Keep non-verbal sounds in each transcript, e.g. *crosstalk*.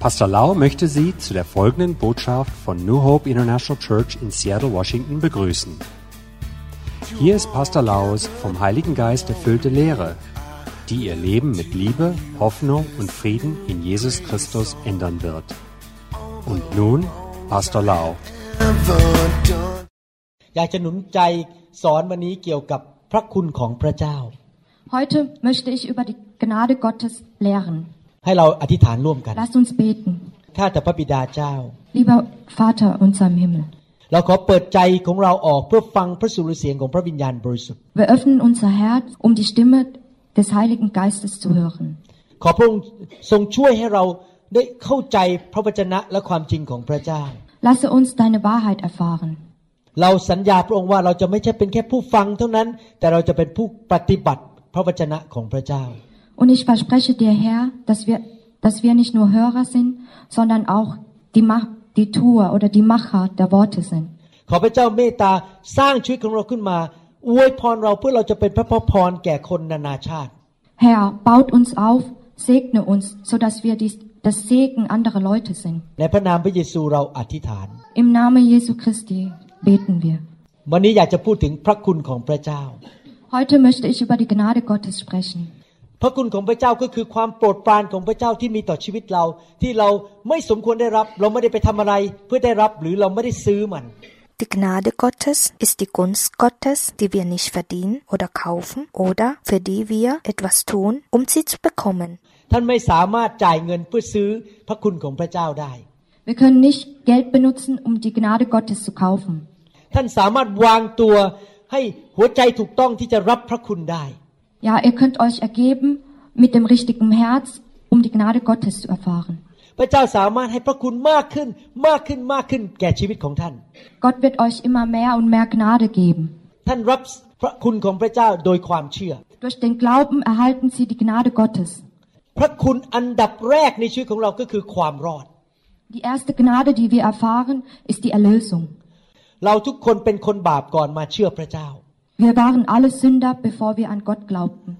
Pastor Lau möchte Sie zu der folgenden Botschaft von New Hope International Church in Seattle, Washington begrüßen. Hier ist Pastor Laus vom Heiligen Geist erfüllte Lehre, die Ihr Leben mit Liebe, Hoffnung und Frieden in Jesus Christus ändern wird. Und nun Pastor Lau. อยากจะหนุนใจสอนวันนี้เกี่ยวกับพระคุณของพระเจ้า Heute möchte ich über die Gnade Gottes lehren. ให้เราอธิษฐานร่วมกัน Lasst uns beten. ข้าแต่พระบิดาเจ้า Lieber Vater unser im Himmel, เราขอเปิดใจของเราออกเพื่อฟังพระสุรเสียงของพระวิญญาณบริสุทธิ์ wir öffnen unser Herz, um die Stimme des Heiligen Geistes zu hören. ขอพระองค์ทรงช่วยให้เราได้เข้าใจพระวจนะและความจริงของพระเจ้า Lasse uns deine Wahrheit erfahren. เราสัญญาพระองค์ว่าเราจะไม่ใช่เป็นแค่ผู้ฟังเท่านั้น แต่เราจะเป็นผู้ปฏิบัติพระวจนะของพระเจ้า Und ich verspreche dir, Herr, dass wir, dass wir nicht nur Hörer sind, sondern auch die, Mach, die Tour oder die Macher der Worte sind. ขอพระเจ้าเมตตาสร้างชีวิตของเราขึ้นมาอวยพรเราเพื่อเราจะเป็นพระพรแก่คนนานาชาติ Herr, baut uns auf, segne uns, sodass wir dies, das Segen anderer Leute sind. ในพระนามพระเยซูเราอธิษฐาน Im Namen Jesu Christi beten wir. วันนี้อยากจะพูดถึงพระคุณของพระเจ้า Heute möchte ich über die Gnade Gottes sprechen. พระคุณของพระเจ้าก็คือความโปรดปรานของพระเจ้าที่มีต่อชีวิตเรา ที่เราไม่สมควรได้รับ เราไม่ได้ไปทำอะไรเพื่อได้รับหรือเราไม่ได้ซื้อมัน Die Gnade Gottes ist die Gunst Gottes, die wir nicht verdienen oder kaufen oder für die wir etwas tun, um sie zu bekommen. ท่านไม่สามารถจ่ายเงินเพื่อซื้อพระคุณของพระเจ้าได้ Wir können nicht Geld benutzen, um die Gnade Gottes zu kaufen. ท่านสามารถวางตัวให้หัวใจถูกต้องที่จะรับพระคุณได้ Ja, ihr könnt euch ergeben mit dem richtigen Herz, um die Gnade Gottes zu erfahren. พระเจ้าสามารถให้พระคุณมากขึ้น มากขึ้นมากขึ้นแก่ชีวิตของท่าน Gott wird euch immer mehr und mehr Gnade geben. ท่านรับพระคุณของพระเจ้าโดยความเชื่อ Durch den Glauben erhalten sie die Gnade Gottes. พระคุณอันดับแรกในชีวิตของเราก็คือความรอด Die erste Gnade, die wir erfahren, ist die Erlösung. เราทุกคนเป็นคนบาปก่อนมาเชื่อพระเจ้า Wir waren alle Sünder, bevor wir an Gott glaubten.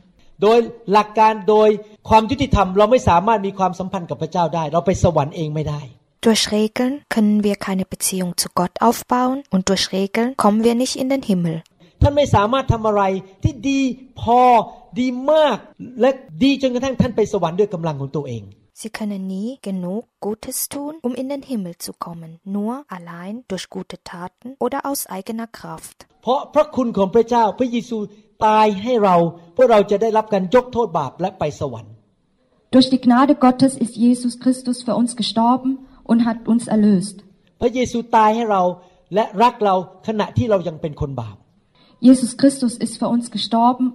โดยหลักการโดยความยุติธรรม เราไม่สามารถมีความสัมพันธ์กับพระเจ้าได้ เราไปสวรรค์เองไม่ได้ Durch Regeln können wir keine Beziehung zu Gott aufbauen und durch Regeln kommen wir nicht in den Himmel. ท่านไม่สามารถทำอะไรที่ดีพอดีมาก และดีจนกระทั่งท่านไปสวรรค์ด้วยกำลังของตัวเอง Sie können nie genug Gutes tun, um in den Himmel zu kommen, nur allein durch gute Taten oder aus eigener Kraft. เพราะพระคุณของพระเจ้าพระเยซูตายให้เราเพื่อเราจะได้รับการยกโทษบาปและไปสวรรค์ Durch die Gnade Gottes ist Jesus Christus für uns gestorben und hat uns erlöst. พระเยซูตายให้เราและรักเราขณะที่เรายังเป็นคนบาป Jesus Christus ist für uns gestorben,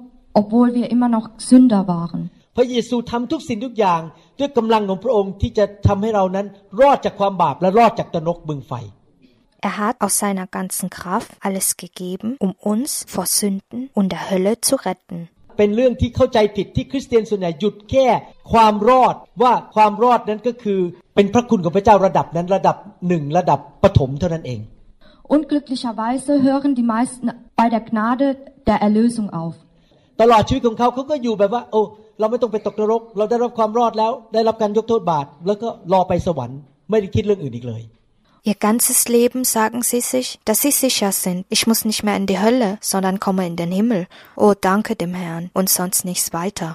obwohl wir immer noch Sünder waren. พระเยซูทำทุกสิ่งทุกอย่างด้วยกำลังของพระองค์ที่จะทำให้เรานั้นรอดจากความบาปและรอดจากตนกบึงไฟ Er hat aus seiner ganzen Kraft alles gegeben, um uns vor Sünden und der Hölle zu retten. เป็นเรื่องที่เข้าใจผิดที่คริสเตียนส่วนใหญ่หยุดแค่ความรอดว่าความรอดนั้นก็คือเป็นพระคุณของพระเจ้าระดับนั้นระดับหนึ่งระดับปฐมเท่านั้นเอง Unglücklicherweise hören die meisten bei der Gnade der Erlösung auf. ตลอดชีวิตของเขาเขาก็อยู่แบบว่า โอ้เราไม่ต้องไปตกนรก เราได้รับความรอดแล้ว ได้รับการยกโทษบาปแล้วก็รอไปสวรรค์ไม่ได้คิดเรื่องอื่นอีกเลย Ihr ganzes Leben sagen sie sich, dass sie sicher sind. Ich muss nicht mehr in die Hölle, sondern komme in den Himmel. Oh, danke dem Herrn und sonst nichts weiter.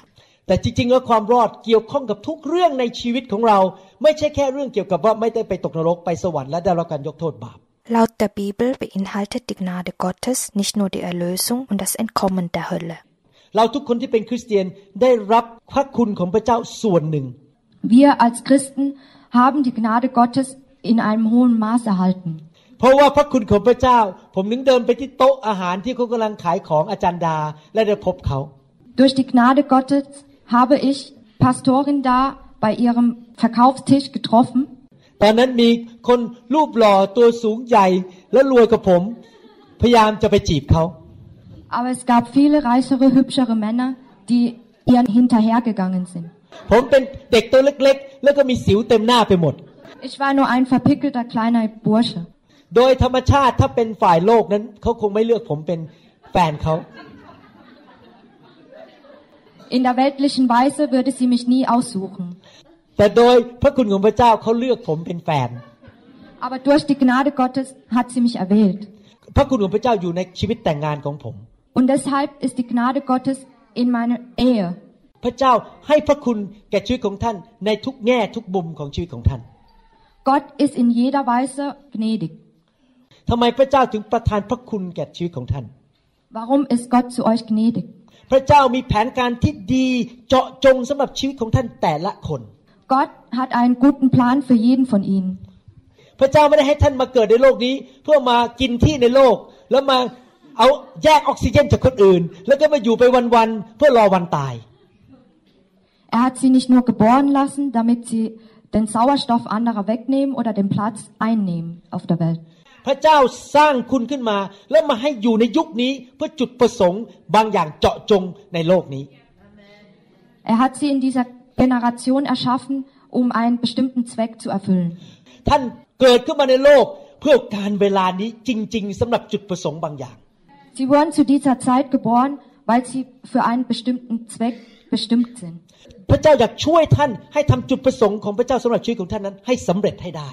แต่จริงๆแล้วความรอดเกี่ยวข้องกับทุกเรื่องในชีวิตของเรา ไม่ใช่แค่เรื่องเกี่ยวกับว่าไม่ได้ไปตกนรกไปสวรรค์และได้รับการยกโทษบาป Laut der Bibel beinhaltet die Gnade Gottes nicht nur die Erlösung und das Entkommen der Hölle. เราทุกคนที่เป็นคริสเตียนได้รับพระคุณของพระเจ้าส่วนหนึ่ง Wir als Christen haben die Gnade Gottes in einem hohen Maß erhalten. เพราะว่าพระคุณของพระเจ้า ผมนึงเดินไปที่โต๊ะอาหารที่เขากำลังขายของอาจารย์ดา และได้พบเขา Durch die Gnade Gottes habe ich Pastorin da bei ihrem Verkaufstisch getroffen. ตอนนั้นมีคนรูปหล่อตัวสูงใหญ่และรวยกับผม พยายามจะไปจีบเขา Aber es gab viele reichere, hübschere Männer, die ihr hinterhergegangen sind. ผมเป็นเด็กตัวเล็กๆ แล้วก็มีสิวเต็มหน้าไปหมด Ich war nur ein verpickelter kleiner Bursche. โดยธรรมชาติถ้าเป็นฝ่ายโลกนั้นเขาคงไม่เลือกผมเป็นแฟนเขา In der weltlichen Weise würde sie mich nie aussuchen. แต่โดยพระคุณของพระเจ้าเขาเลือกผมเป็นแฟน Aber durch die Gnade Gottes hat sie mich erwählt. พระคุณของพระเจ้าอยู่ในชีวิตแต่งงานของผม Und deshalb ist die Gnade Gottes in meiner Ehe. พระเจ้าให้พระคุณแก่ชีวิตของท่านในทุกแง่ทุกมุมของชีวิตของท่าน Gott ist in jeder Weise gnädig. ทำไมพระเจ้าถึงประทานพระคุณแก่ชีวิตของท่าน Warum ist Gott zu euch gnädig? พระเจ้ามีแผนการที่ดีเจาะจงสำหรับชีวิตของท่านแต่ละคน Gott hat einen guten Plan für jeden von ihnen. พระเจ้าไม่ได้ให้ท่านมาเกิดในโลกนี้ เพื่อมากินที่ในโลก แล้วมาเอาแยกออกซิเจนจากคนอื่น แล้วก็มาอยู่ไปวันๆเพื่อรอวันตาย Er hat sie nicht nur geboren lassen, damit sie den Sauerstoff anderer wegnehmen oder den Platz einnehmen auf der Welt. พระเจ้าสร้างคุณขึ้นมา แล้วมาให้อยู่ในยุคนี้เพื่อจุดประสงค์บางอย่างเจาะจงในโลกนี้ Er hat sie in dieser Generation erschaffen, um einen bestimmten Zweck zu erfüllen. ท่านเกิดขึ้นมาในโลกเพื่อการเวลานี้จริง ๆสำหรับจุดประสงค์บางอย่าง Sie wurden zu dieser Zeit geboren, weil sie für einen bestimmten Zweck bestimmt sind. พระเจ้าอยากช่วยท่านให้ทำจุดประสงค์ของพระเจ้าสำหรับชีวิตของท่านนั้นให้สำเร็จให้ได้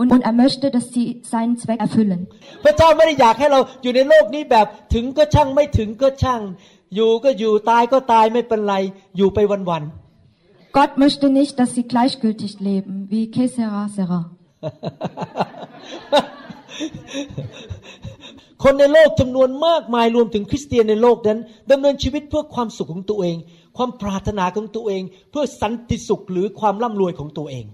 Und, und er möchte, dass sie seinen Zweck erfüllen. พระเจ้าไม่ได้อยากให้เราอยู่ในโลกนี้แบบถึงก็ช่างไม่ถึงก็ช่าง อยู่ก็อยู่ตายก็ตายไม่เป็นไรอยู่ไปวัน Gott möchte nicht, dass sie gleichgültig leben, wie Kesera Sera. ๆ คนในโลกจำนวนมากมายรวมถึงคริสเตียนในโลกนั้นดำเนินชีวิตเพื่อความสุขของตัวเอง ความปรารถนาของตัวเอง เพื่อสันติสุขหรือความร่ำรวยของตัวเอง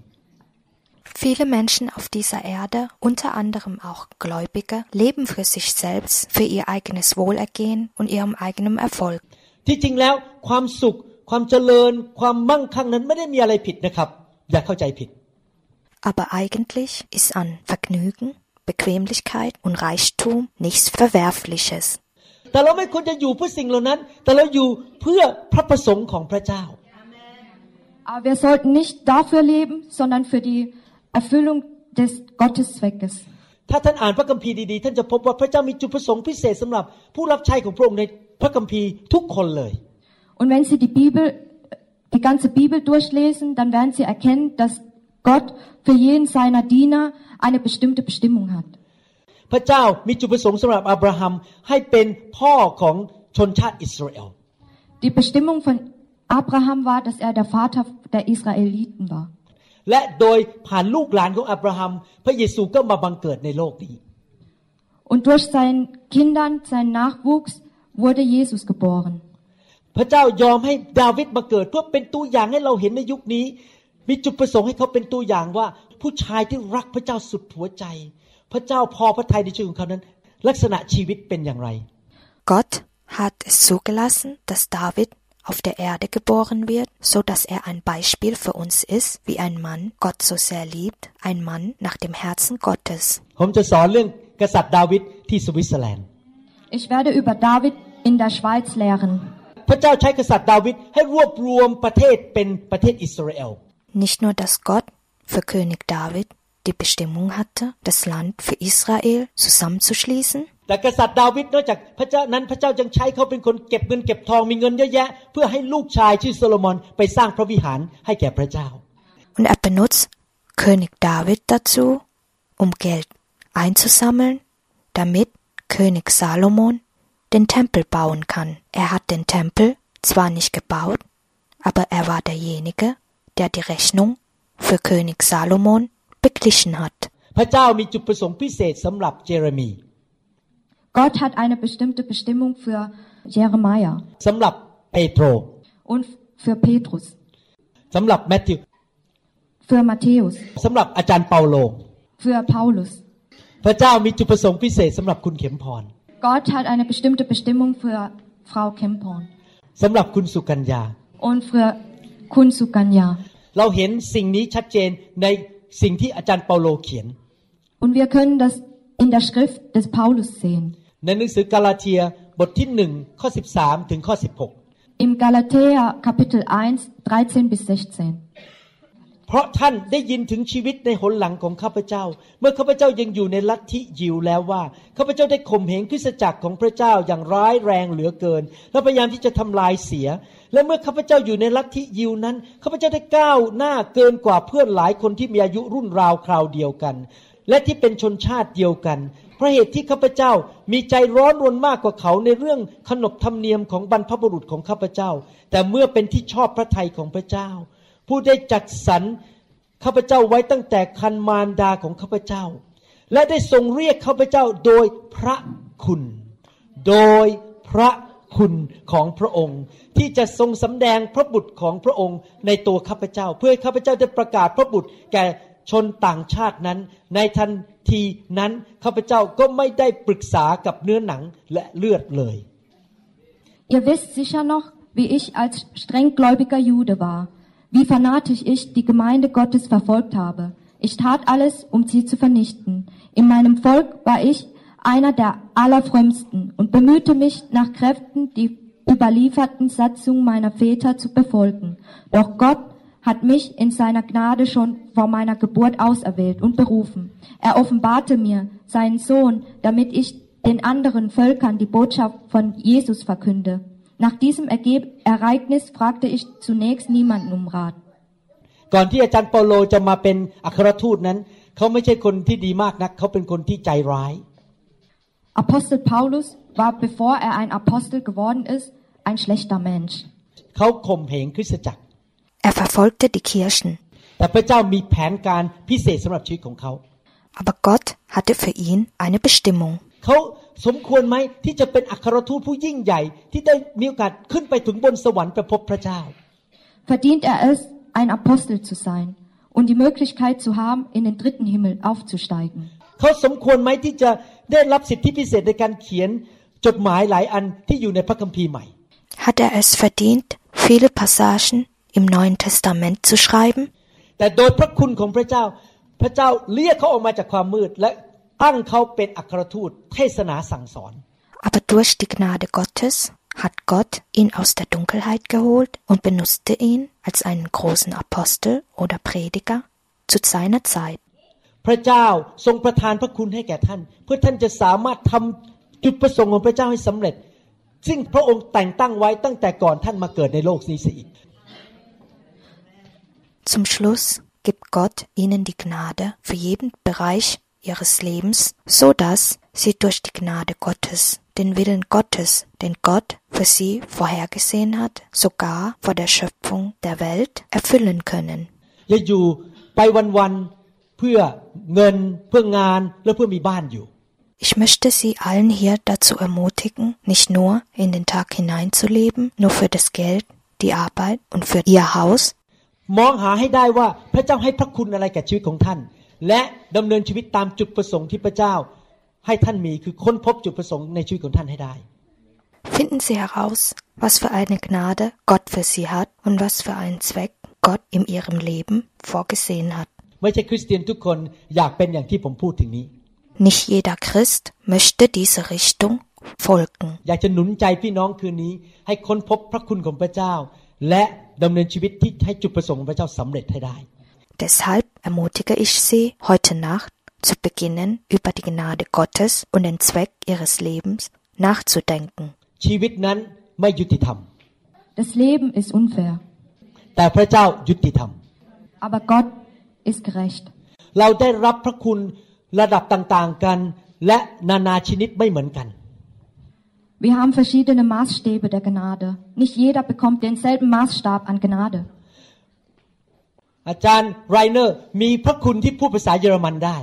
Viele Menschen auf dieser Erde, unter anderem auch Gläubige, leben für sich selbst, für ihr eigenes Wohlergehen und ihrem eigenen Erfolg. ที่จริงแล้วความสุข ความเจริญ ความมั่งคั่งนั้นไม่ได้มีอะไรผิดนะครับ อย่าเข้าใจผิด Aber eigentlich ist an Vergnügen, Bequemlichkeit und Reichtum nichts Verwerfliches. แต่เราไม่ควรจะอยู่เพื่อสิ่งเหล่านั้น แต่เราอยู่เพื่อพระประสงค์ของพระเจ้า Aber wir sollten nicht dafür leben, sondern für die Erfüllung des Gotteszweckes. ถ้าท่านอ่านพระคัมภีร์ดีๆ ท่านจะพบว่าพระเจ้ามีจุดประสงค์พิเศษสำหรับผู้รับใช้ของพระองค์ในพระคัมภีร์ทุกคนเลย Und wenn Sie die Bibel, die ganze Bibel durchlesen, dann werden Sie erkennen, dass Gott für jeden seiner Diener eine bestimmte Bestimmung hat. พระเจ้ามีจุดประสงค์สำหรับอับราฮัมให้เป็นพ่อของชนชาติอิสราเอล Die Bestimmung von Abraham war, dass er der Vater der Israeliten war. และโดยผ่านลูกหลานของอับราฮัม พระเยซูก็มาบังเกิดในโลกนี้ Und durch seinen Kindern, seinen Nachwuchs, wurde Jesus geboren. พระเจ้ายอมให้ดาวิดมาเกิดเพื่อเป็นตัวอย่างให้เราเห็นในยุคนี้ มีจุดประสงค์ให้เขาเป็นตัวอย่างว่า ผู้ชายที่รักพระเจ้าสุดหัวใจ พระเจ้าพอพระทัยในชีวิตของเขานั้น ลักษณะชีวิตเป็นอย่างไร Gott hat es zugelassen, dass David auf der Erde geboren wird, so dass er ein Beispiel für uns ist, wie ein Mann Gott so sehr liebt, ein Mann nach dem Herzen Gottes. ผมจะสอนเรื่องกษัตริย์ดาวิดที่สวิตเซอร์แลนด์ Ich werde über David in der Schweiz lehren. พระเจ้าใช้กษัตริย์ดาวิดให้รวบรวมประเทศเป็นประเทศอิสราเอล Nicht nur, dass Gott für König David die Bestimmung hatte, das Land für Israel zusammenzuschließen, แต่กษัตริย์ดาวิดนอกจากพระเจ้านั้นพระเจ้ายังใช้เขาเป็นคนเก็บเงินเก็บทองมีเงินเยอะแยะ เพื่อให้ลูกชายชื่อโซโลมอนไปสร้างพระวิหารให้แก่พระเจ้า und er benutzt König David dazu, um Geld einzusammeln, damit König Salomon den Tempel bauen kann. Er hat den Tempel zwar nicht gebaut, aber er war derjenige, der die Rechnung für König Salomon beglichen hat. พระเจ้ามีจุดประสงค์พิเศษสำหรับเจเรมี Gott hat eine bestimmte Bestimmung für Jeremia สำหรับเปโตร und für Petrus, สำหรับแมทธิว für Matthäus, สำหรับอาจารย์เปาโล für Paulus. พระเจ้ามีจุดประสงค์พิเศษสำหรับคุณเข็มพร Gott hat eine bestimmte Bestimmung für Frau Kempon สำหรับคุณสุกัญญา und für Kun Sukanya. เราเห็นสิ่งนี้ชัดเจนในสิ่งที่อาจารย์เปาโลเขียน Und wir können das in der Schrift des Paulus sehen. ในหนังสือกาลาเทียบทที่หนึ่งข้อ13ถึงข้อ16 Im Galatäer Kapitel 1, 13 bis 16. เพราะท่านได้ยินถึงชีวิตในหนหลังของข้าพเจ้า เมื่อข้าพเจ้ายังอยู่ในลัทธิยิวแล้วว่าข้าพเจ้าได้ข่มเหงคริสตจักรของพระเจ้าอย่างร้ายแรงเหลือเกิน และพยายามที่จะทำลายเสีย และเมื่อข้าพเจ้าอยู่ในลัทธิยิวนั้นข้าพเจ้าได้ก้าวหน้าเกินกว่าเพื่อนหลายคนที่มีอายุรุ่นราวคราวเดียวกัน และที่เป็นชนชาติเดียวกันเพราะเหตุที่ข้าพเจ้ามีใจร้อนรนมากกว่าเขาในเรื่องขนบธรรมเนียมของบรรพบุรุษของข้าพเจ้า แต่เมื่อเป็นที่ชอบพระทัยของพระเจ้า ผู้ได้จัดสรรข้าพเจ้าไว้ตั้งแต่คันมารดาของข้าพเจ้า และได้ทรงเรียกข้าพเจ้าโดยพระคุณ โดยพระคุณของพระองค์ ที่จะทรงสำแดงพระบุตรของพระองค์ในตัวข้าพเจ้า เพื่อข้าพเจ้าได้ประกาศพระบุตรแก่ชนต่างชาตินั้น ในทันทีนั้นข้าพเจ้าก็ไม่ได้ปรึกษากับเนื้อหนังและเลือดเลย Ihr wisst sicher noch, wie ich als strenggläubiger Jude war, wie fanatisch ich die Gemeinde Gottes verfolgt habe. Ich tat alles, um sie zu vernichten. In meinem Volk war ich einer der allerfrömmsten und bemühte mich nach Kräften, die überlieferten Satzungen meiner Väter zu befolgen. Doch Gott hat mich in seiner Gnade schon vor meiner Geburt auserwählt und berufen. Er offenbarte mir seinen Sohn, damit ich den anderen Völkern die Botschaft von Jesus verkünde. Nach diesem Ergeb Ereignis fragte ich zunächst niemanden um Rat. ก่อนที่อาจารย์เปาโลจะมาเป็นอัครทูตนั้น เขาไม่ใช่คนที่ดีมากนัก เขาเป็นคนที่ใจร้าย Apostel Paulus war, bevor er ein Apostel geworden ist, ein schlechter Mensch. เขาข่มเหงคริสตจักร Er verfolgte die Kirchen. แต่พระเจ้ามีแผนการพิเศษสำหรับชีวิตของเขา Aber Gott hatte für ihn eine Bestimmung. เขาสมควรไหมที่จะเป็นอัครทูตผู้ยิ่งใหญ่ ที่ได้มีโอกาสขึ้นไปถึงบนสวรรค์ไปพบพระเจ้า Verdient er es, ein Apostel zu sein und die Möglichkeit zu haben, in den dritten Himmel aufzusteigen? เขาสมควรไหมที่จะได้รับสิทธิพิเศษในการเขียนจดหมายหลายอันที่อยู่ในพระคัมภีร์ใหม่ Hat er es verdient, viele Passagen im Neuen Testament zu schreiben? แต่โดยพระคุณของพระเจ้า พระเจ้าเรียกเขาออกมาจากความมืด และตั้งเขาเป็นอัครทูตเทศนาสั่งสอน Aber durch die Gnade Gottes hat Gott ihn aus der Dunkelheit geholt und benutzte ihn als einen großen Apostel oder Prediger zu seiner Zeit. พระเจ้าทรงประทานพระคุณให้แก่ท่าน เพื่อท่านจะสามารถทำจุดประสงค์ของพระเจ้าให้สำเร็จ ซึ่งพระองค์แต่งตั้งไว้ตั้งแต่ก่อนท่านมาเกิดในโลกนี้เสียอีก Zum Schluss gibt Gott ihnen die Gnade für jeden Bereich ihres Lebens, so dass sie durch die Gnade Gottes den Willen Gottes, den Gott für sie vorhergesehen hat, sogar vor der Schöpfung der Welt erfüllen können. อย่าอยู่ไปวันๆ เพื่อเงินเพื่องานและเพื่อมีบ้านอยู่ Ich möchte Sie allen hier dazu ermutigen, nicht nur in den Tag hineinzuleben, nur für das Geld, die Arbeit und für Ihr Haus, มองหาให้ได้ว่าพระเจ้าให้พระคุณอะไรแก่ชีวิตของท่าน และดำเนินชีวิตตามจุดประสงค์ที่พระเจ้า ให้ท่านมีคือค้นพบจุดประสงค์ในชีวิตของท่านให้ได้ finden Sie heraus, was für eine Gnade Gott für Sie hat und was für einen Zweck Gott in Ihrem Leben vorgesehen hat. ไม่ใช่คริสเตียนทุกคนอยากเป็นอย่างที่ผมพูดถึงนี้ Nicht jeder Christ möchte diese Richtung folgen. อยากจะหนุนใจพี่น้องคืนนี้ ให้ค้นพบพระคุณของพระเจ้า และดำเนินชีวิตที่ให้จุดประสงค์ของพระเจ้าสำเร็จให้ได้ Deshalb ermutige ich Sie, heute Nacht zu beginnen, über die Gnade Gottes und den Zweck Ihres Lebens nachzudenken. ชีวิตนั้นไม่ยุติธรรม Das Leben ist unfair, แต่พระเจ้ายุติธรรม aber Gott ist gerecht. เราได้รับพระคุณระดับต่างๆกัน และนานาชนิดไม่เหมือนกัน Wir haben verschiedene Maßstäbe der Gnade. Nicht jeder bekommt denselben Maßstab an Gnade. อาจารย์ไรเนอร์มีพระคุณที่พูดภาษาเยอรมันได้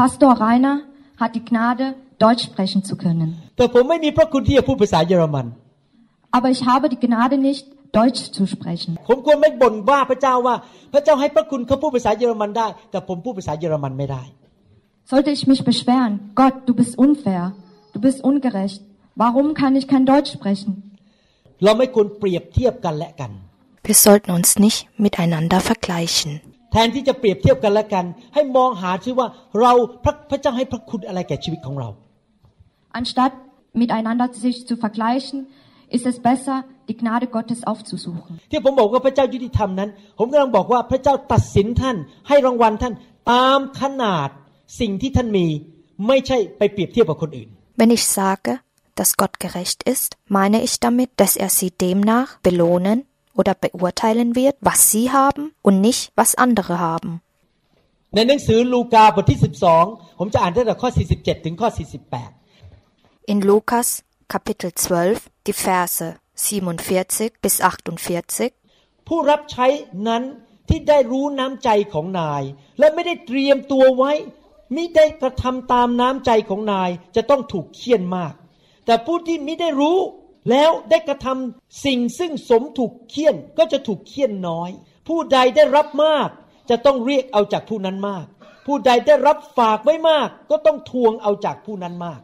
Pastor Rainer hat die Gnade, Deutsch sprechen zu können. แต่ผมไม่มีพระคุณที่จะพูดภาษาเยอรมัน Aber ich habe die Gnade nicht, Deutsch zu sprechen. ผมควรไม่บ่นว่าพระเจ้าว่า พระเจ้าให้พระคุณเขาพูดภาษาเยอรมันได้ แต่ผมพูดภาษาเยอรมันไม่ได้ Sollte ich mich beschweren, Gott, du bist unfair, du bist ungerecht. Warum kann ich kein Deutsch sprechen? เราไม่ควรเปรียบเทียบกันและกัน Wir sollten uns nicht miteinander vergleichen. แทนที่จะเปรียบเทียบกันและกัน ให้มองหาซิว่าเราพระพระเจ้าให้พระคุณอะไรแก่ชีวิตของเรา Anstatt miteinander sich zu vergleichen, ist es besser, die Gnade Gottes aufzusuchen. ที่ผมบอกว่าพระเจ้ายุติธรรมนั้น ผมกำลังบอกว่าพระเจ้าตัดสินท่าน ให้รางวัลท่านตามขนาดสิ่งที่ท่านมี ไม่ใช่ไปเปรียบเทียบกับคนอื่น Wenn ich sage, dass Gott gerecht ist, meine ich damit, dass er sie demnach belohnen oder beurteilen wird, was sie haben und nicht, was andere haben. ในหนังสือลูกาบทที่ 12 ผมจะอ่านตั้งแต่ข้อ 47 ถึงข้อ 48 In Lukas Kapitel 12, die Verse 47 bis 48, ผู้รับใช้นั้นที่ได้รู้น้ำใจของนาย และไม่ได้เตรียมตัวไว้มิได้กระทำตามน้ำใจของนายจะต้องถูกเคี่ยนมาก แต่ผู้ที่มิได้รู้แล้วได้กระทำสิ่งซึ่งสมถูกเคี่ยนก็จะถูกเคี่ยนน้อย ผู้ใดได้รับมาก จะต้องเรียกเอาจากผู้นั้นมาก ผู้ใดได้รับฝากไว้มาก ก็ต้องทวงเอาจากผู้นั้นมาก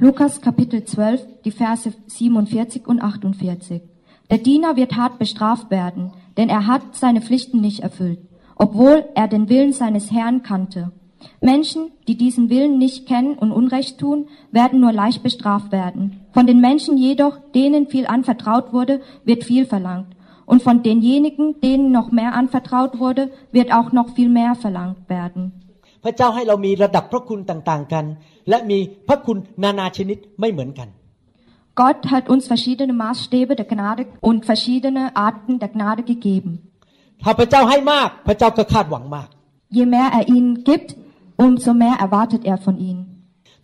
Lukas Kapitel 12, die Verse 47 und 48. Der Diener wird hart bestraft werden, denn er hat seine Pflichten nicht erfüllt, obwohl er den Willen seines Herrn kannte. Menschen, die diesen Willen nicht kennen und Unrecht tun, werden nur leicht bestraft werden. Von den Menschen jedoch, denen viel anvertraut wurde, wird viel verlangt. Und von denjenigen, denen noch mehr anvertraut wurde, wird auch noch viel mehr verlangt werden. พระเจ้าให้เรามีระดับพระคุณต่างๆกัน และมีพระคุณนานาชนิดไม่เหมือนกัน Gott hat uns verschiedene Maßstäbe der Gnade und verschiedene Arten der Gnade gegeben. ถ้าพระเจ้าให้มาก พระเจ้าก็คาดหวังมาก Je mehr er ihnen gibt, umso mehr erwartet er von ihnen.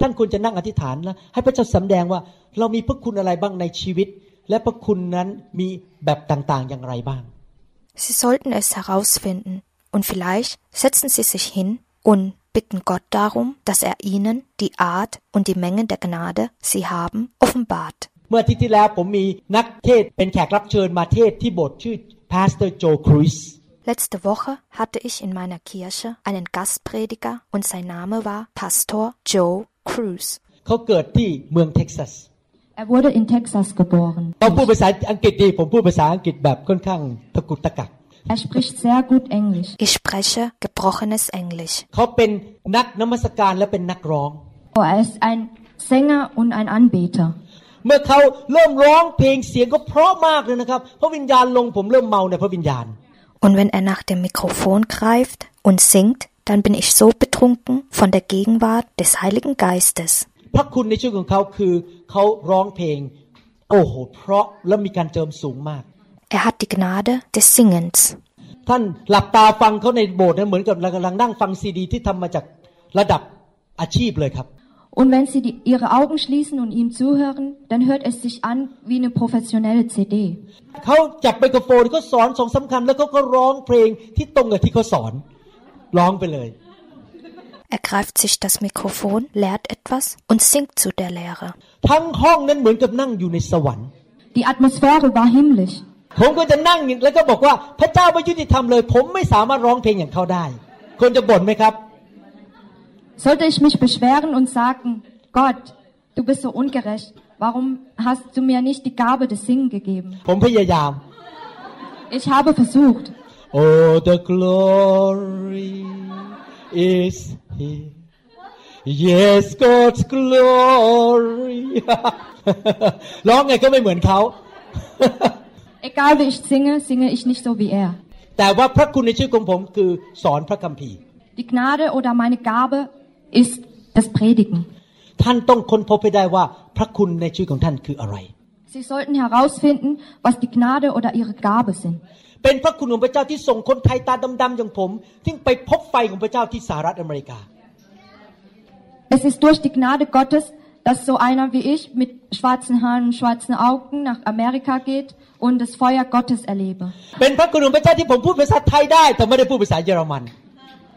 ท่านควรจะนั่งอธิษฐานนะให้พระเจ้าสำแดงว่าเรามีพระคุณอะไรบ้างในชีวิต และพระคุณนั้นมีแบบต่างๆอย่างไรบ้าง Sie sollten es herausfinden und vielleicht setzen Sie sich hin und bitten Gott darum, dass er ihnen die Art und die Menge der Gnade, sie haben, offenbart. เมื่ออาทิตย์ที่แล้วผมมีนักเทศน์เป็นแขกรับเชิญมาเทศน์ที่โบสถ์ชื่อ Pastor Joe Cruz Letzte Woche hatte ich in meiner Kirche einen Gastprediger und sein Name war Pastor Joe Cruz. เขาเกิดที่เมืองเท็กซัส Er wurde in Texas geboren. เขาพูดภาษาอังกฤษดี ผมพูดภาษาอังกฤษแบบค่อนข้างตะกุกตะกัก Er spricht sehr gut Englisch. Ich spreche gebrochenes Englisch. เขาเป็นนักนมัสการและเป็นนักร้อง Oh, er ist ein Sänger und ein Anbeter. เมื่อเขาเริ่มร้องเพลงเสียงก็เพราะมากเลยนะครับพระวิญญาณลงผมเริ่มเมาในพระวิญญาณ Und wenn er nach dem Mikrofon greift und singt, dann bin ich so betrunken von der Gegenwart des Heiligen Geistes. Er hat die Gnade des Singens. Und wenn Sie die, Ihre Augen schließen und ihm zuhören, dann hört es sich an wie eine professionelle CD. Er greift sich das Mikrofon, lehrt etwas und singt zu der Lehre. Die Atmosphäre war himmlisch. ผมก็จะนั่งอย่างแล้วก็บอกว่าพระเจ้าไม่ยุติธรรมเลย ผมไม่สามารถร้องเพลงอย่างเขาได้ คนจะบ่นไหมครับ Sollte ich mich beschweren und sagen, Gott, du bist so ungerecht, warum hast du mir nicht die Gabe des Singen gegeben? ผมพยายาม Ich habe versucht. Oh the glory is here Yes God's glory ร้องไงก็ไม่เหมือนเขา Egal wie ich singe, singe ich nicht so wie er. แต่ว่าพระคุณในชีวิตของผมคือสอนพระคัมภีร์ Die Gnade oder meine Gabe ist das Predigen. ท่านต้องค้นพบให้ได้ว่าพระคุณในชีวิตของท่านคืออะไร Sie sollten herausfinden, was die Gnade oder ihre Gabe sind. เป็นพระคุณของพระเจ้าที่ส่งคนไทยตาดำๆอย่างผมที่ไปพบไฟของพระเจ้าที่สหรัฐอเมริกา Es ist durch die Gnade Gottes, dass so einer wie ich mit schwarzen Haaren und schwarzen Augen nach Amerika geht und das Feuer Gottes erlebe.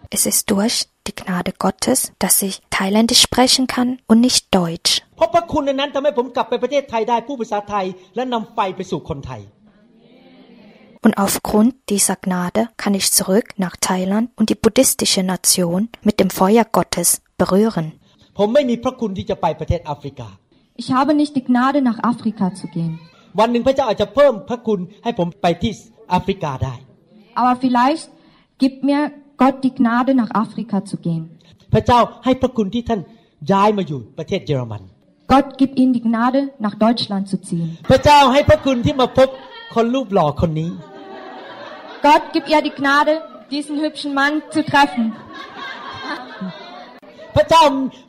Es ist durch die Gnade Gottes, dass ich Thailändisch sprechen kann und nicht Deutsch. Und aufgrund dieser Gnade kann ich zurück nach Thailand und die buddhistische Nation mit dem Feuer Gottes berühren. ผมไม่มีพระคุณที่จะไปประเทศแอฟริกา Ich habe nicht die Gnade, nach Afrika zu gehen. วันหนึ่งพระเจ้าอาจจะเพิ่มพระคุณให้ผมไปที่แอฟริกาได้ Aber vielleicht gibt mir Gott die Gnade, nach Afrika zu gehen. พระเจ้าให้พระคุณที่ท่านย้ายมาอยู่ประเทศเยอรมัน Gott gibt ihnen die Gnade, nach Deutschland zu ziehen. พระเจ้าให้พระคุณที่มาพบคนรูปหล่อคนนี้ Gott gibt ihr die Gnade, diesen hübschen Mann zu treffen. พระเจ้า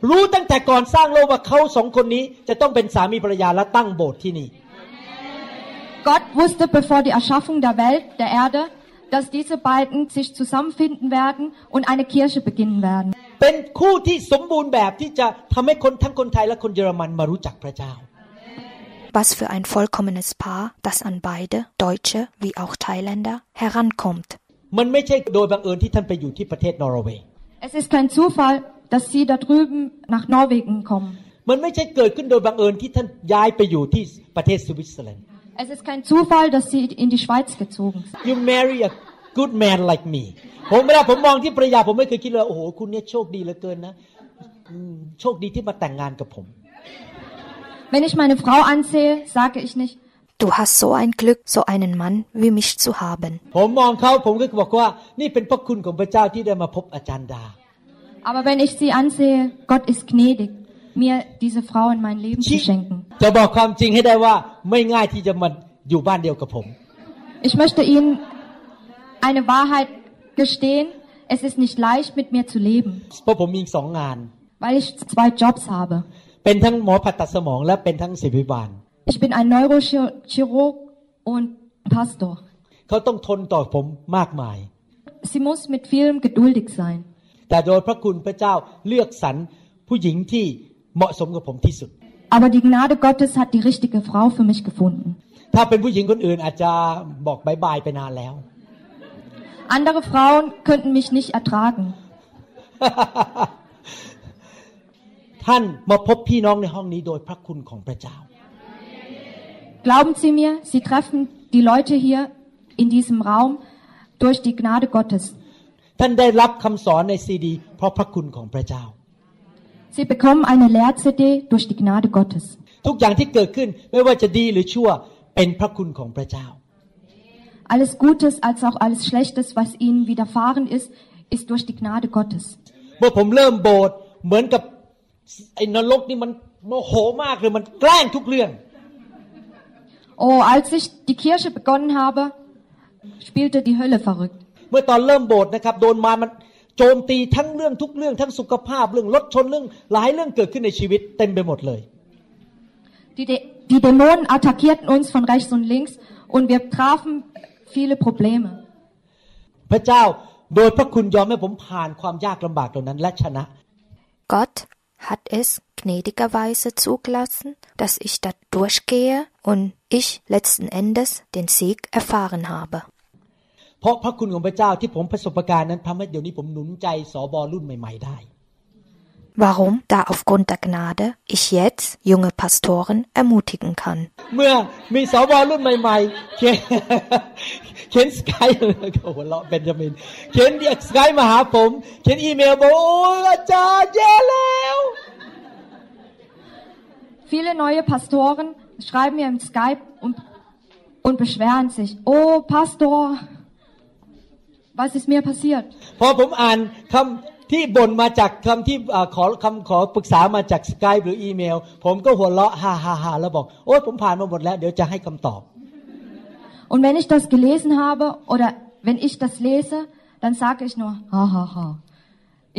รู้ตั้งแต่ก่อนสร้างโลกว่าเขาสองคนนี้ จะต้องเป็นสามีภรรยาและตั้งโบสถ์ที่นี่ Gott wusste, bevor die Erschaffung der Welt, der Erde, dass diese beiden sich zusammenfinden werden und eine Kirche beginnen werden. เป็นคู่ที่สมบูรณ์แบบที่จะทำให้คนทั้งคนไทยและคนเยอรมันมารู้จักพระเจ้า Was für ein vollkommenes Paar, das an beide, Deutsche wie auch Thailänder, herankommt. มันไม่ใช่โดยบังเอิญที่ท่านไปอยู่ที่ประเทศนอร์เวย์ Es ist kein Zufall, dass sie da drüben nach Norwegen kommen. มันไม่ใช่เกิดขึ้นโดยบังเอิญที่ท่านย้ายไปอยู่ที่ประเทศสวิตเซอร์แลนด์ Es ist kein Zufall, dass sie in die Schweiz gezogen sind. you marry a good man like me ผมเวลาผมมองที่ภรรยาผมไม่เคยคิดเลยโอ้โหคุณเนี่ยโชคดีเหลือเกินนะอืมโชคดีที่มาแต่งงานกับผม Wenn ich meine Frau ansehe, sage ich nicht, Du hast so ein Glück, so einen Mann wie mich zu haben. Aber wenn ich sie ansehe, Gott ist gnädig, mir diese Frau in mein Leben zu schenken. Ich möchte Ihnen eine Wahrheit gestehen. Es ist nicht leicht, mit mir zu leben. Weil ich zwei Jobs habe. Ich bin ein Neurochirurg und Pastor. Sie muss mit vielem geduldig sein. แต่โดยพระคุณพระเจ้าเลือกสรรผู้หญิงที่เหมาะสมกับผมที่สุด Aber die Gnade Gottes hat die richtige Frau für mich gefunden. ถ้าเป็นผู้หญิงคนอื่นอาจจะบอกบายบายไปนานแล้ว Andere Frauen könnten mich nicht ertragen. ท่านมาพบพี่น้องในห้องนี้โดยพระคุณของพระเจ้า Glauben Sie mir, Sie treffen die Leute hier in diesem Raum durch die Gnade Gottes. ท่านได้รับคำสอนในซีดี เพราะพระคุณของพระเจ้า Sie bekommen eine Lehr-CD durch die Gnade Gottes. ทุกอย่างที่เกิดขึ้นไม่ว่าจะดีหรือชั่วเป็นพระคุณของพระเจ้า Alles Gutes als auch alles Schlechtes, was Ihnen widerfahren ist, ist durch die Gnade Gottes. เมื่อผมเริ่มโบสถ์เหมือนกับไอ้นรกนี่มันโมโหมากเลยมันแกล้งทุกเรื่อง Oh, als ich die Kirche begonnen habe, spielte die Hölle verrückt. เมื่อตอนเริ่มโบสถ์นะครับโดนมารมันโจมตีทั้งเรื่องทุกเรื่องทั้งสุขภาพเรื่องรถชนเรื่องหลายเรื่องเกิดขึ้นในชีวิตเต็มไปหมดเลย Die, De die Dämonen attackierten uns von rechts und links und wir trafen viele Probleme. พระเจ้าโดยพระคุณยอมให้ผมผ่านความยากลำบากเหล่านั้นและชนะ Gott hat es gnädigerweise zugelassen, dass ich da durchgehe und ich letzten Endes den Sieg erfahren habe. เพราะพระคุณของพระเจ้าที่ผมประสบการณ์นั้นทำให้เดี๋ยวนี้ผมหนุนใจสอบอรุ่นใหม่ ๆ ได้ Warum? Da aufgrund der Gnade ich jetzt junge Pastoren ermutigen kann. *laughs* เมื่อมีสอบอรุ่นใหม่ ๆ เขียน เขียนสกายหัวเราะเบนจามิน เขียนสกายมาหาผม เขียนอีเมลบอกโอ้ยอาจารย์แย่แล้ว Viele neue Pastoren schreiben mir im Skype und, und beschweren sich. Oh, Pastor, was ist mir passiert? พอผมอ่านคำที่บ่นมาจากคำที่เอ่อขอคำขอปรึกษามาจากสกายหรืออีเมล ผมก็หัวเราะฮ่าฮ่าฮ่าแล้วบอก โอ้ยผมผ่านมาหมดแล้ว เดี๋ยวจะให้คำตอบ Und wenn ich das gelesen habe oder wenn ich das lese, dann sage ich nur, ha, ha, ha.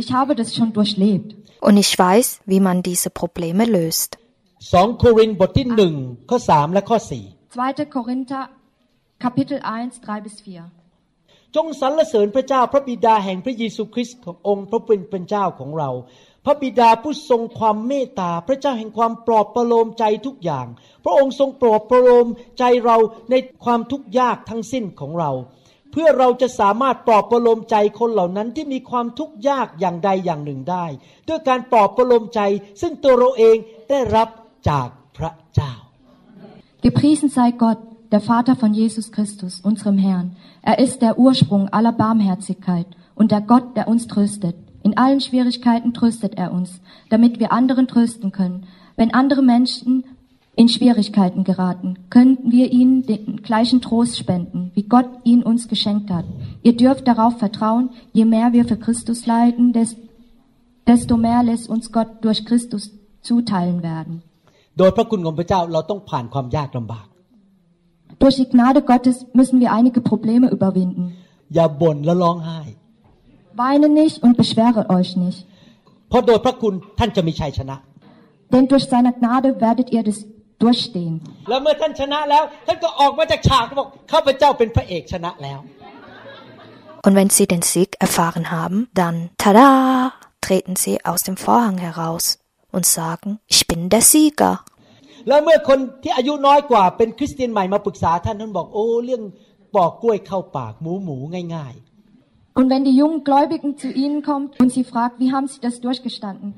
Ich habe das schon durchlebt. Und ich weiß, wie man diese Probleme löst. สองโครินธ์บทที่หนึ่งข้อสามและข้อสี่ 2. Korinther, Kapitel 1, 3 bis 4. จงสรรเสริญพระเจ้าพระบิดาแห่งพระเยซูคริสต์ขององค์พระเป็นเป็นเจ้าของเรา พระบิดาผู้ทรงความเมตตาพระเจ้าแห่งความปลอบประโลมใจทุกอย่าง พระองค์ทรงปลอบประโลมใจเราในความทุกข์ยากทั้งสิ้นของเรา เพื่อเราจะสามารถปลอบประโลมใจคนเหล่านั้นที่มีความทุกข์ยากอย่างใดอย่างหนึ่งได้ ด้วยการปลอบประโลมใจซึ่งตัวเราเองได้รับจากพระเจ้า Gepriesen sei Gott, der Vater von Jesus Christus, unserem Herrn. Er ist der Ursprung aller Barmherzigkeit und der Gott, der uns tröstet. In allen Schwierigkeiten tröstet er uns, damit wir anderen trösten können. Wenn andere Menschen in Schwierigkeiten geraten, können wir ihnen den gleichen Trost spenden, wie Gott ihn uns geschenkt hat. Ihr dürft darauf vertrauen, je mehr wir für Christus leiden, desto mehr lässt uns Gott durch Christus zuteilen werden. โดยพระคุณของพระเจ้าเราต้องผ่านความยากลำบาก Durch die Gnade Gottes müssen wir einige Probleme überwinden. อย่าบ่นและร้องไห้ Weine nicht und beschwere euch nicht. เพราะโดยพระคุณท่านจะมีชัยชนะ Denn durch seine Gnade werdet ihr das durchstehen. แล้วเมื่อท่านชนะแล้ว ท่านก็ออกมาจากฉากบอกข้าพเจ้าเป็นพระเอกชนะแล้ว Und wenn sie den Sieg erfahren haben, dann, tada, treten sie aus dem Vorhang heraus und sagen, ich bin der Sieger. แล้วเมื่อคนที่อายุน้อยกว่าเป็นคริสเตียนใหม่มาปรึกษาท่านท่านบอกโอ้เรื่องปอกกล้วยเข้าปากหมูหมูง่าย Und wenn die jungen Gläubigen zu ihnen kommt und sie fragt, wie haben sie das durchgestanden?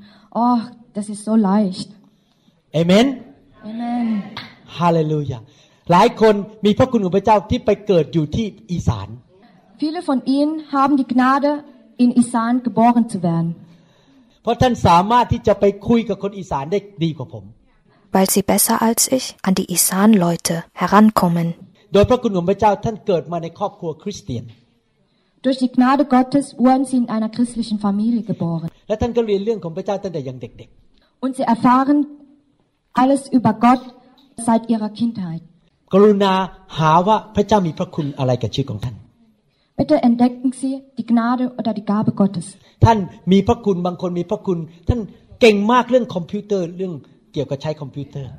Oh, das ist so leicht. ๆเอเมน Amen. ฮาเลลูยาหลายคนมีพระคุณของพระเจ้าที่ไปเกิดอยู่ที่อีสาน Viele von ihnen haben die Gnade, in Isan geboren zu werden. เพราะท่านสามารถที่จะไปคุยกับคนอีสานได้ดีกว่าผม weil sie besser als ich an die Isan-Leute herankommen. โดยพระคุณของพระเจ้าท่านเกิดมาในครอบครัวคริสเตียน Durch die Gnade Gottes wurden sie in einer christlichen Familie geboren. และท่านก็เรียนเรื่องของพระเจ้าตั้งแต่ยังเด็ก Und sie erfahren alles über Gott seit ihrer Kindheit. ๆ กรุณาหาว่าพระเจ้ามีพระคุณอะไรกับชีวิตของท่าน Bitte entdecken Sie die Gnade oder die Gabe Gottes. ท่านมีพระคุณบางคนมีพระคุณ ท่านเก่งมากเรื่องคอมพิวเตอร์เรื่อง เกี่ยวกับใช้คอมพิวเตอร์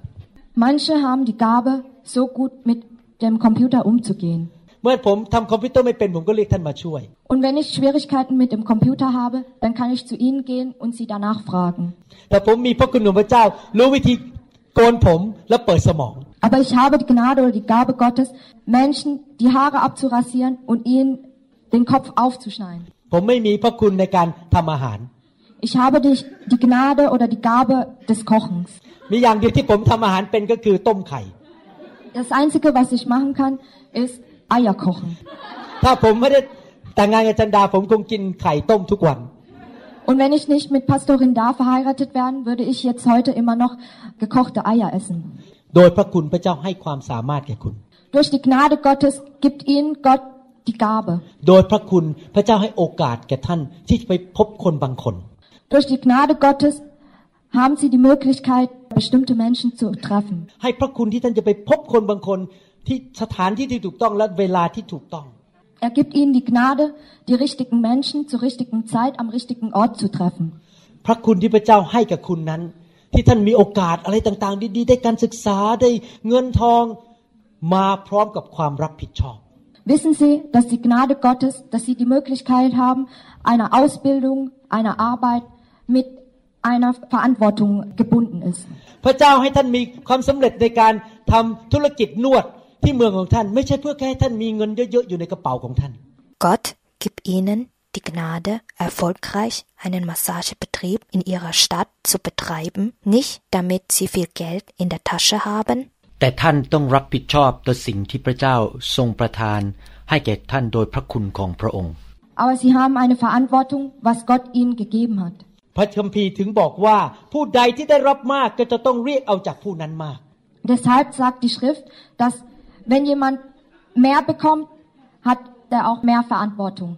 Manche haben die Gabe, so gut mit dem Computer umzugehen. เมื่อผมทำคอมพิวเตอร์ไม่เป็นผมก็เรียกท่านมาช่วย Und wenn ich Schwierigkeiten mit dem Computer habe, dann kann ich zu Ihnen gehen und Sie danach fragen. แต่ผมมีพระคุณของพระเจ้า รู้วิธีโกนผมและเปิดสมอง Aber ich habe die Gnade oder die Gabe Gottes, Menschen die Haare abzurasieren und ihnen den Kopf aufzuschneiden. ผมไม่มีพระคุณในการทำอาหาร Ich habe die, die Gnade oder die Gabe des Kochens. มีอย่างเดียวที่ผมทำอาหารเป็นก็คือต้มไข่ Das Einzige, was ich machen kann, ist Eier kochen. ถ้าผมไม่ได้แต่งงานกับจันดา ผมคงกินไข่ต้มทุกวัน Und wenn ich nicht mit Pastorin Da verheiratet wären, würde ich jetzt heute immer noch gekochte Eier essen. โดยพระคุณพระเจ้าให้ความสามารถแก่คุณ Durch die Gnade Gottes gibt ihnen Gott die Gabe. โดยพระคุณพระเจ้าให้โอกาสแก่ท่านที่จะไปพบคนบางคน Durch die Gnade Gottes haben sie die Möglichkeit, bestimmte Menschen zu treffen. ให้พระคุณที่ท่านจะไปพบคนบางคนที่สถานที่ที่ถูกต้องและเวลาที่ถูกต้อง Er gibt ihnen die Gnade, die richtigen Menschen zur richtigen Zeit am richtigen Ort zu treffen. พระคุณที่พระเจ้าให้กับคุณนั้น ที่ท่านมีโอกาสอะไรต่างๆ ดีๆ ได้การศึกษาได้เงินทองมาพร้อมกับความรับผิดชอบ Wissen Sie, dass die Gnade Gottes, dass Sie die Möglichkeit haben, einer Ausbildung, einer Arbeit mit einer Verantwortung gebunden ist. พระเจ้าให้ท่านมีความสำเร็จในการทำธุรกิจนวดที่เมืองของท่าน ไม่ใช่เพื่อแค่ให้ท่านมีเงินเยอะๆอยู่ในกระเป๋าของท่าน Gott gibt ihnen die Gnade, erfolgreich einen Massagebetrieb in ihrer Stadt zu betreiben, nicht damit sie viel Geld in der Tasche haben, แต่ท่านต้องรับผิดชอบต่อสิ่งที่พระเจ้าทรงประทาน ให้แก่ท่านโดยพระคุณของพระองค์ Aber Sie haben eine Verantwortung, was Gott Ihnen gegeben hat. พระคัมภีร์ถึงบอกว่าผู้ใดที่ได้รับมากก็จะต้องเรียกเอาจากผู้นั้นมาก Deshalb sagt die Schrift, dass wenn jemand mehr bekommt, hat er auch mehr Verantwortung.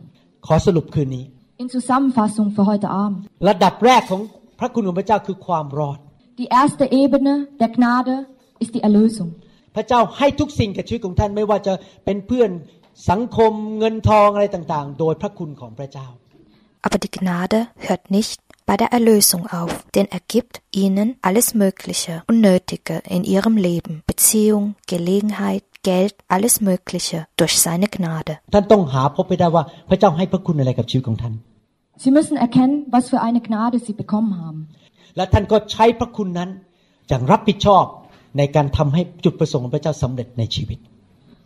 ขอสรุปคืนนี้ In Zusammenfassung für heute Abend. ระดับแรกของพระคุณของพระเจ้าคือความรอด Die erste Ebene der Gnade ist die Erlösung. พระเจ้าให้ทุกสิ่งแก่ชีวิตของท่านไม่ว่าจะเป็นเพื่อนสังคมเงินทองอะไรต่างๆ โดยพระคุณของพระเจ้า aber die Gnade hört nicht bei der Erlösung auf, denn er gibt ihnen alles Mögliche und Nötige in ihrem Leben, Beziehung, Gelegenheit, Geld, alles Mögliche durch seine Gnade. Sie müssen erkennen, was für eine Gnade Sie bekommen haben.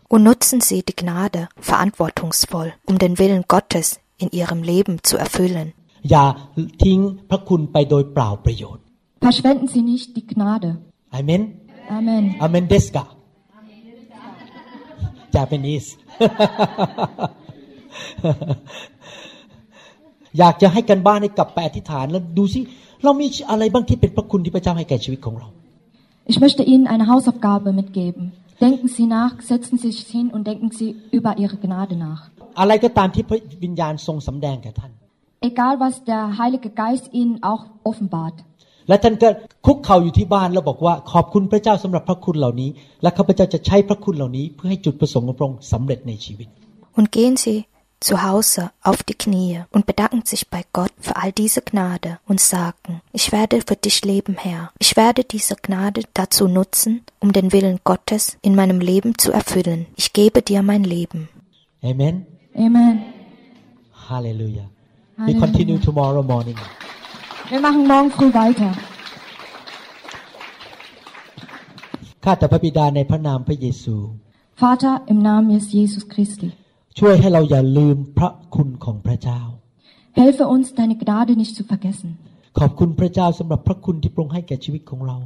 Und nutzen Sie die Gnade verantwortungsvoll, um den Willen Gottes in Ihrem Leben zu erfüllen. อย่าทิ้งพระคุณไปโดยเปล่าประโยชน์ Verschwenden Sie nicht die Gnade. อเมน Amen. อเมนเดสกาจาเป็นอีสอยากจะให้กันบ้านให้กลับไปอธิษฐานแล้วดูสิเรามีอะไรบ้างที่เป็นพระคุณที่พระเจ้าให้แก่ชีวิตของเรา Ich möchte Ihnen eine Hausaufgabe mitgeben. Denken Sie nach, setzen Sie sich hin und denken Sie über Ihre Gnade nach. อะไรก็ตามที่พระวิญญาณทรงสำแดงแก่ท่าน Egal, was der Heilige Geist Ihnen auch offenbart. และท่านก็คุกเข่าอยู่ที่บ้านแล้วบอกว่าขอบคุณพระเจ้าสำหรับพระคุณเหล่านี้ และข้าพเจ้าจะใช้พระคุณเหล่านี้ เพื่อให้จุดประสงค์ของพระองค์สำเร็จในชีวิต Und gehen Sie zu Hause auf die Knie und bedanken sich bei Gott für all diese Gnade und sagen, ich werde für dich leben, Herr. Ich werde diese Gnade dazu nutzen, um den Willen Gottes in meinem Leben zu erfüllen. Ich gebe dir mein Leben. Amen Amen. Hallelujah We Halleluja. continue tomorrow morning Wir machen morgen früh weiter. ข้าแต่พระบิดาในพระนามพระเยซู Vater, im Namen Jesu Jesus Christi, ช่วยให้เราอย่าลืมพระคุณของพระเจ้า helfe uns, deine Gnade nicht zu vergessen. ขอบคุณพระเจ้าสำหรับพระคุณที่พระองค์ให้แก่ชีวิตของเรา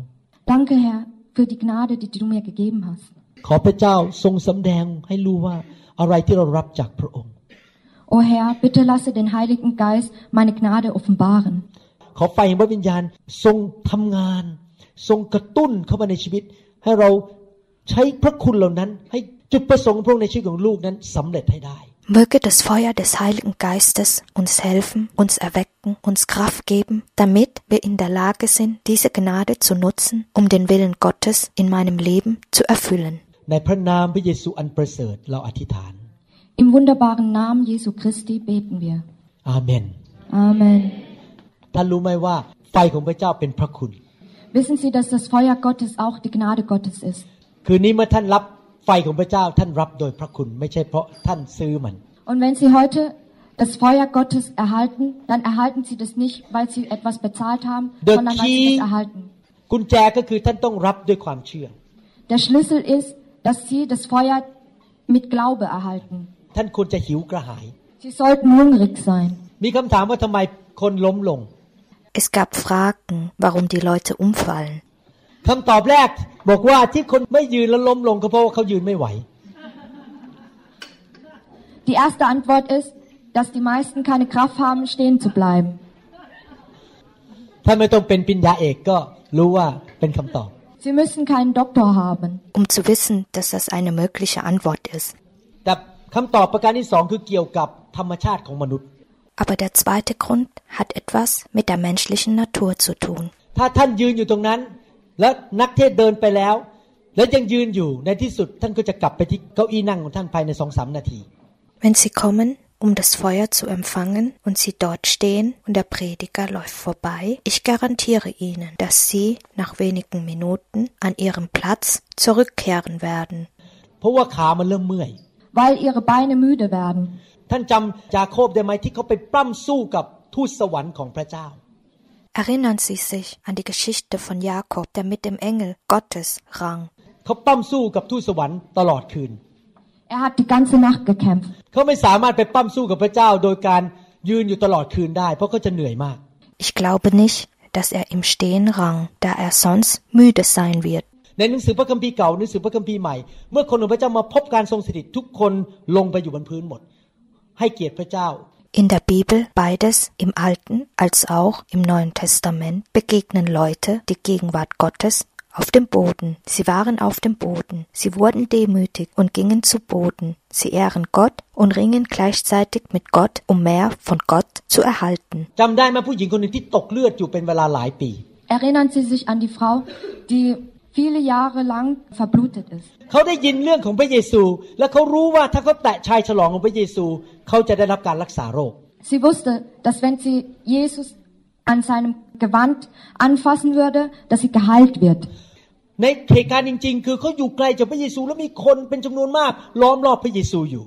Danke, Herr, für die Gnade, die du mir gegeben hast. ขอพระเจ้าทรงสำแดงให้รู้ว่าอะไรที่เรารับจากพระองค์ O Herr, bitte lasse den Heiligen Geist meine Gnade offenbaren. ขอไฟแห่งพระวิญญาณทรงทำงาน ทรงกระตุ้นเข้ามาในชีวิต ให้เราใช้พระคุณเหล่านั้น ให้จุดประสงค์ของพระองค์ในชีวิตของลูกนั้นสำเร็จให้ได้ Möge das Feuer des Heiligen Geistes uns helfen, uns erwecken, uns Kraft geben, damit wir in der Lage sind, diese Gnade zu nutzen, um den Willen Gottes in meinem Leben zu erfüllen. ในพระนามพระเยซูอันประเสริฐเราอธิษฐาน Im wunderbaren Namen Jesu Christi beten wir. อาเมน Amen. ท่านรู้ไหมว่าไฟของพระเจ้าเป็นพระคุณ Wissen Sie, dass das Feuer Gottes auch die Gnade Gottes ist? คืนนี้เมื่อท่านรับไฟของพระเจ้าท่านรับโดยพระคุณ ไม่ใช่เพราะท่านซื้อมัน Und wenn Sie heute das Feuer Gottes erhalten, dann erhalten Sie das nicht, weil Sie etwas bezahlt haben, The sondern weil Sie key- es erhalten. กุญแจก็คือท่านต้องรับด้วยความเชื่อ Der Schlüssel ist, dass Sie das Feuer mit Glaube erhalten. ท่านควรจะหิวกระหาย Sie sollten hungrig sein. มีคำถามว่าทำไมคนล้มลง Es gab Fragen, warum die Leute umfallen. คำตอบแรกบอกว่าที่คนไม่ยืนแล้วล้มลงก็เพราะว่าเขายืนไม่ไหว Die erste Antwort ist, dass die meisten keine Kraft haben, stehen zu bleiben. ถ้าไม่ต้องเป็นปริญญาเอกก็รู้ว่าเป็นคำตอบ Sie müssen keinen Doktor haben. um zu wissen, dass das eine mögliche Antwort ist. แต่ คำตอบประการที่สองคือเกี่ยวกับธรรมชาติของมนุษย์ Aber der zweite Grund hat etwas mit der menschlichen Natur zu tun. ถ้าท่านยืนอยู่ตรงนั้น แล้วนักเทศน์เดินไปแล้ว แล้วยังยืนอยู่ในที่สุดท่านก็จะกลับไปที่เก้าอี้นั่งของท่านภายในสองสามนาที Wenn sie kommen, um das Feuer zu empfangen und sie dort stehen und der Prediger läuft vorbei, ich garantiere ihnen, dass sie nach wenigen Minuten an ihrem Platz zurückkehren werden. เพราะว่าขามันเริ่มเมื่อย weil ihre Beine müde werden. ท่านจำจาโคบได้ไหมที่เขาไปปล้ำสู้กับทูตสวรรค์ของพระเจ้า Erinnern Sie sich an die Geschichte von Jakob, der mit dem Engel Gottes rang. เขาปล้ำสู้กับทูตสวรรค์ตลอดคืน Er hat die ganze Nacht gekämpft. เขาไม่สามารถไปปล้ำสู้กับพระเจ้า โดยการยืนอยู่ตลอดคืนได้ เพราะเขาจะเหนื่อยมาก Ich glaube nicht, dass er im Stehen rang, da er sonst müde sein wird. ในหนังสือพระคัมภีร์เก่าหนังสือพระคัมภีร์ใหม่ เมื่อคนของพระเจ้ามาพบการทรงสถิตทุกคนลงไปอยู่บนพื้นหมด ให้เกียรติพระเจ้า In der Bibel beides im Alten als auch im Neuen Testament begegnen Leute die Gegenwart Gottes auf dem Boden. Sie waren auf dem Boden. Sie wurden demütig und gingen zu Boden. Sie ehren Gott und ringen gleichzeitig mit Gott, um mehr von Gott zu erhalten. จำได้ไหมผู้หญิงคนหนึ่งที่ตกเลือดอยู่เป็นเวลาหลายปี Erinnern Sie sich an die Frau, die viele Jahre lang verblutet ist. เขาได้ยินเรื่องของพระเยซู และเขารู้ว่าถ้าเขาแตะชายฉลองของพระเยซู เขาจะได้รับการรักษาโรค Sie wusste, dass wenn sie Jesus an seinem Gewand anfassen würde, dass sie geheilt wird. ในเหตุการณ์จริง ๆ คือเขาอยู่ไกลจากพระเยซูแล้วมีคนเป็นจำนวนมากล้อมรอบพระเยซูอยู่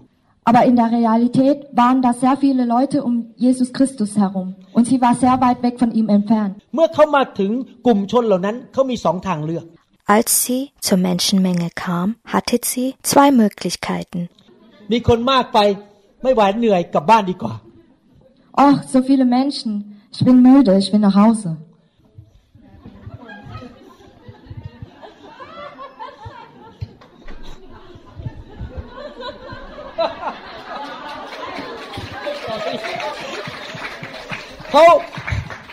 Aber in der Realität waren da sehr viele Leute um Jesus Christus herum. Und sie war sehr weit weg von ihm entfernt. เมื่อเขามาถึงกลุ่มชนเหล่านั้นเขามีสองทางเลือก Als sie zur Menschenmenge kam, hatte sie zwei Möglichkeiten. Oh, so viele Menschen. Ich bin müde, ich bin nach Hause. *laughs*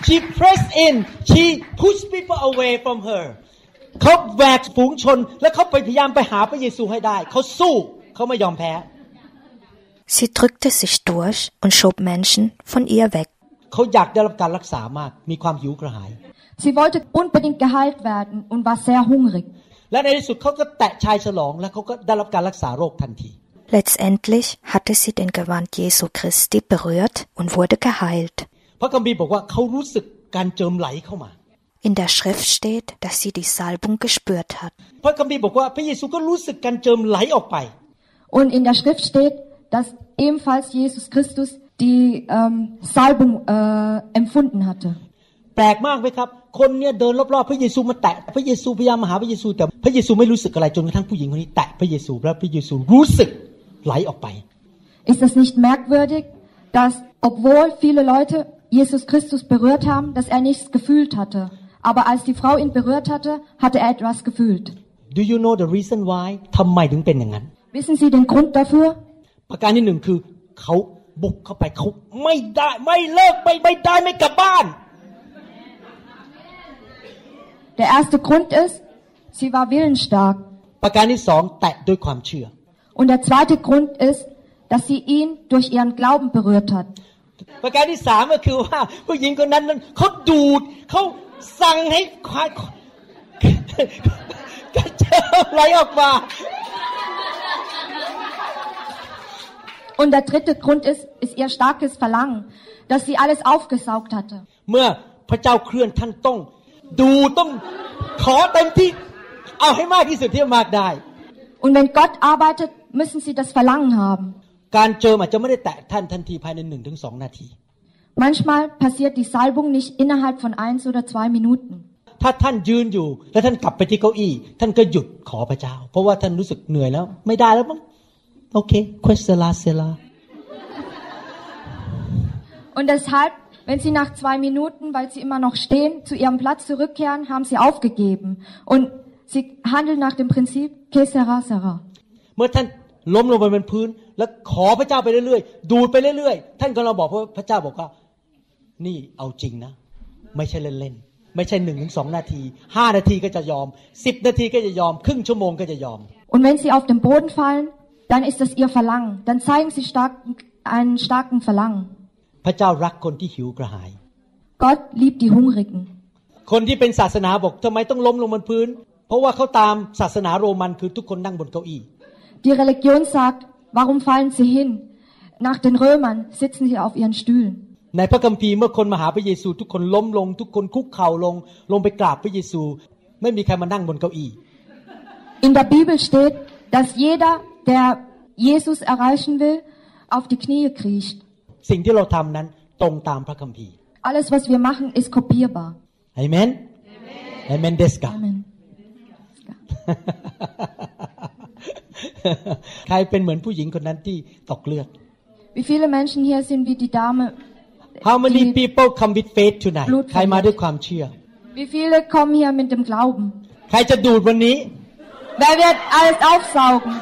She pressed in. She pushed people away from her. เขาแหวกฝูงชน แล้วเขาไปพยายามไปหาพระเยซูให้ได้ เขาสู้เขาไม่ยอมแพ้ Sie drückte sich durch und schob Menschen von ihr weg. เขาอยากได้รับการรักษามาก มีความหิวกระหาย Sie wollte unbedingt geheilt werden und war sehr hungrig. และในที่สุดเขาก็แตะชายฉลอง และเขาก็ได้รับการรักษาโรคทันที Letztendlich hatte sie den Gewand Jesu Christi berührt und wurde geheilt. พระคัมภีร์บอกว่าเขารู้สึกการเจิมไหลเข้ามา In der Schrift steht, dass sie die Salbung gespürt hat. พระคัมภีร์บอกว่าพระเยซูก็รู้สึกการเจิมไหลออกไป Und in der Schrift steht, dass ebenfalls Jesus Christus die ähm, Salbung äh, empfunden hatte. แปลกมากไหมครับ คนเนี่ยเดินรอบๆพระเยซูมาแตะ พระเยซูพยายามมาหาพระเยซู แต่พระเยซูไม่รู้สึกอะไรจนกระทั่งผู้หญิงคนนี้แตะพระเยซูแล้วพระเยซูรู้สึกไหลออกไป Ist es nicht merkwürdig, dass obwohl viele Leute Jesus Christus berührt haben, dass er nichts gefühlt hatte? Aber als die Frau ihn berührt hatte, hatte er etwas gefühlt. Do you know the reason why ทำไมถึงเป็นอย่างนั้น Wissen Sie den Grund dafür? ประการที่หนึ่งคือเขาบุกเข้าไปเขาไม่ได้ไม่เลิกไม่ไม่ได้ไม่กลับบ้าน Der erste Grund ist, sie war willensstark. ประการที่สองแตะด้วยความเชื่อ Und der zweite Grund ist, dass sie ihn durch ihren Glauben berührt hat. ประการที่สามก็คือว่าผู้หญิงคนนั้นนั้นเขาดูดเขา สั่งให้ควายกระเจิมไหลออกมา Und der dritte Grund ist, ist ihr starkes Verlangen, dass sie alles aufgesaugt hatte. เมื่อพระเจ้าเคลื่อนท่านต้อง ดูต้องขอเต็มที่เอาให้มากที่สุดที่จะมากได้ Und wenn Gott arbeitet, müssen sie das Verlangen haben. การเจิมอาจจะไม่ได้แตะท่านทันทีภายในหนึ่งถึงสองนาที Manchmal passiert die Salbung nicht innerhalb von eins oder zwei Minuten. ถ้าท่านยืนอยู่ แล้วท่านกลับไปที่เก้าอี้ ท่านก็หยุดขอพระเจ้า เพราะว่าท่านรู้สึกเหนื่อยแล้ว ไม่ได้แล้วมั้งโอเคควสลาเซลา Und deshalb, wenn sie nach zwei Minuten, weil sie immer noch stehen, zu ihrem Platz zurückkehren, haben sie aufgegeben. Und sie handeln nach dem Prinzip que sera sera. เมื่อท่านล้มลงไปบนพื้น แล้วขอพระเจ้าไปเรื่อยๆ ดูดไปเรื่อยๆ ท่านก็เราบอกเพราะพระเจ้าบอกว่า นี่เอาจริงนะ ไม่ใช่เล่นๆไม่ใช่หนึ่งถึงสองนาทีห้านาทีก็จะยอมสิบนาทีก็จะยอม ครึ่งชั่วโมงก็จะยอม Und wenn sie auf den Boden fallen, dann ist das ihr Verlangen. Dann zeigen sie stark, einen starken Verlangen. พระเจ้ารักคนที่หิวกระหาย Gott liebt die Hungrigen. คนที่เป็นศาสนาบอกทำไมต้องล้มลงบนพื้น เพราะว่าเขาตามศาสนาโรมันคือทุกคนนั่งบนเก้าอี้ Die Religion sagt, warum fallen sie hin? Nach den Römern sitzen sie auf ihren Stühlen. ในพระคัมภีร์เมื่อคนมาหาพระเยซู ทุกคนล้มลง ทุกคนคุกเข่าลง ลงไปกราบพระเยซู ไม่มีใครมานั่งบนเก้าอี้ In der Bibel steht, dass jeder, der Jesus erreichen will, auf die Knie kriecht. สิ่งที่เราทำนั้นตรงตามพระคัมภีร์ Alles, was wir machen, ist kopierbar. เอเมนเอเมนเดสกา Amen. *laughs* ใครเป็นเหมือนผู้หญิงคนนั้นที่ตกเลือด Wie viele Menschen hier sind wie die Dame? How many die, people come with faith tonight บลูดใครมาด้วยความเชื่อ wie viele kommen hier mit dem Glauben? ใครจะดูดวันนี้ Wer wird alles aufsaugen?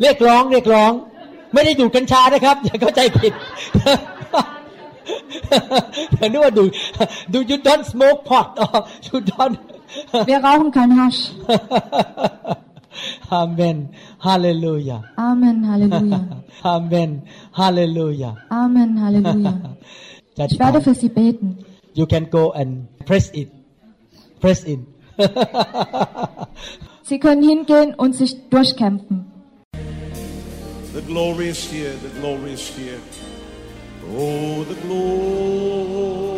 เรียกร้องเรียกร้อง ไม่ได้ดูดกัญชานะครับ อย่าเข้าใจผิดอย่านึกว่าดูด do you don't smoke pot or you don't Wir rauchen kein Hasch. Amen Hallelujah Amen, Halleluja. *laughs* Amen Hallelujah Amen, Halleluja. *laughs* Ich werde für Sie beten. you can go and press it press in *laughs* Sie können hingehen und sich durchkämpfen. The glory is here. The glory is here. Oh, the glory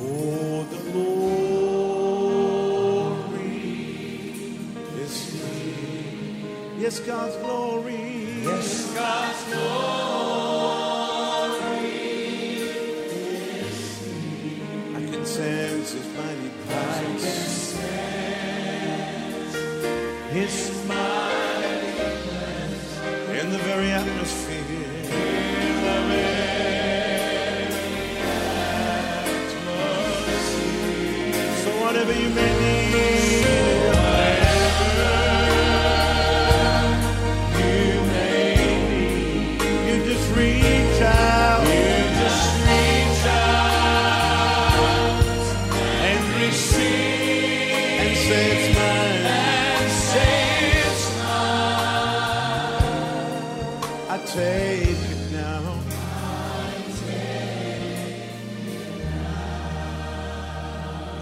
Oh, the glory is here. Yes, God's glory. Yes, God's glory. I can sense His mighty presence. His mighty presence in the very atmosphere. So whatever you may need,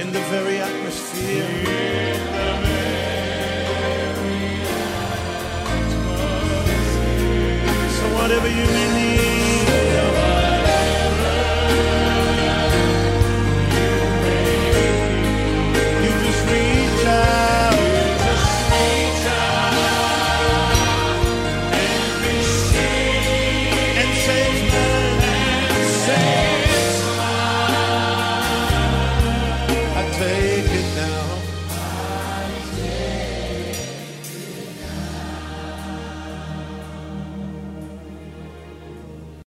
in the very atmosphere. So whatever you may need.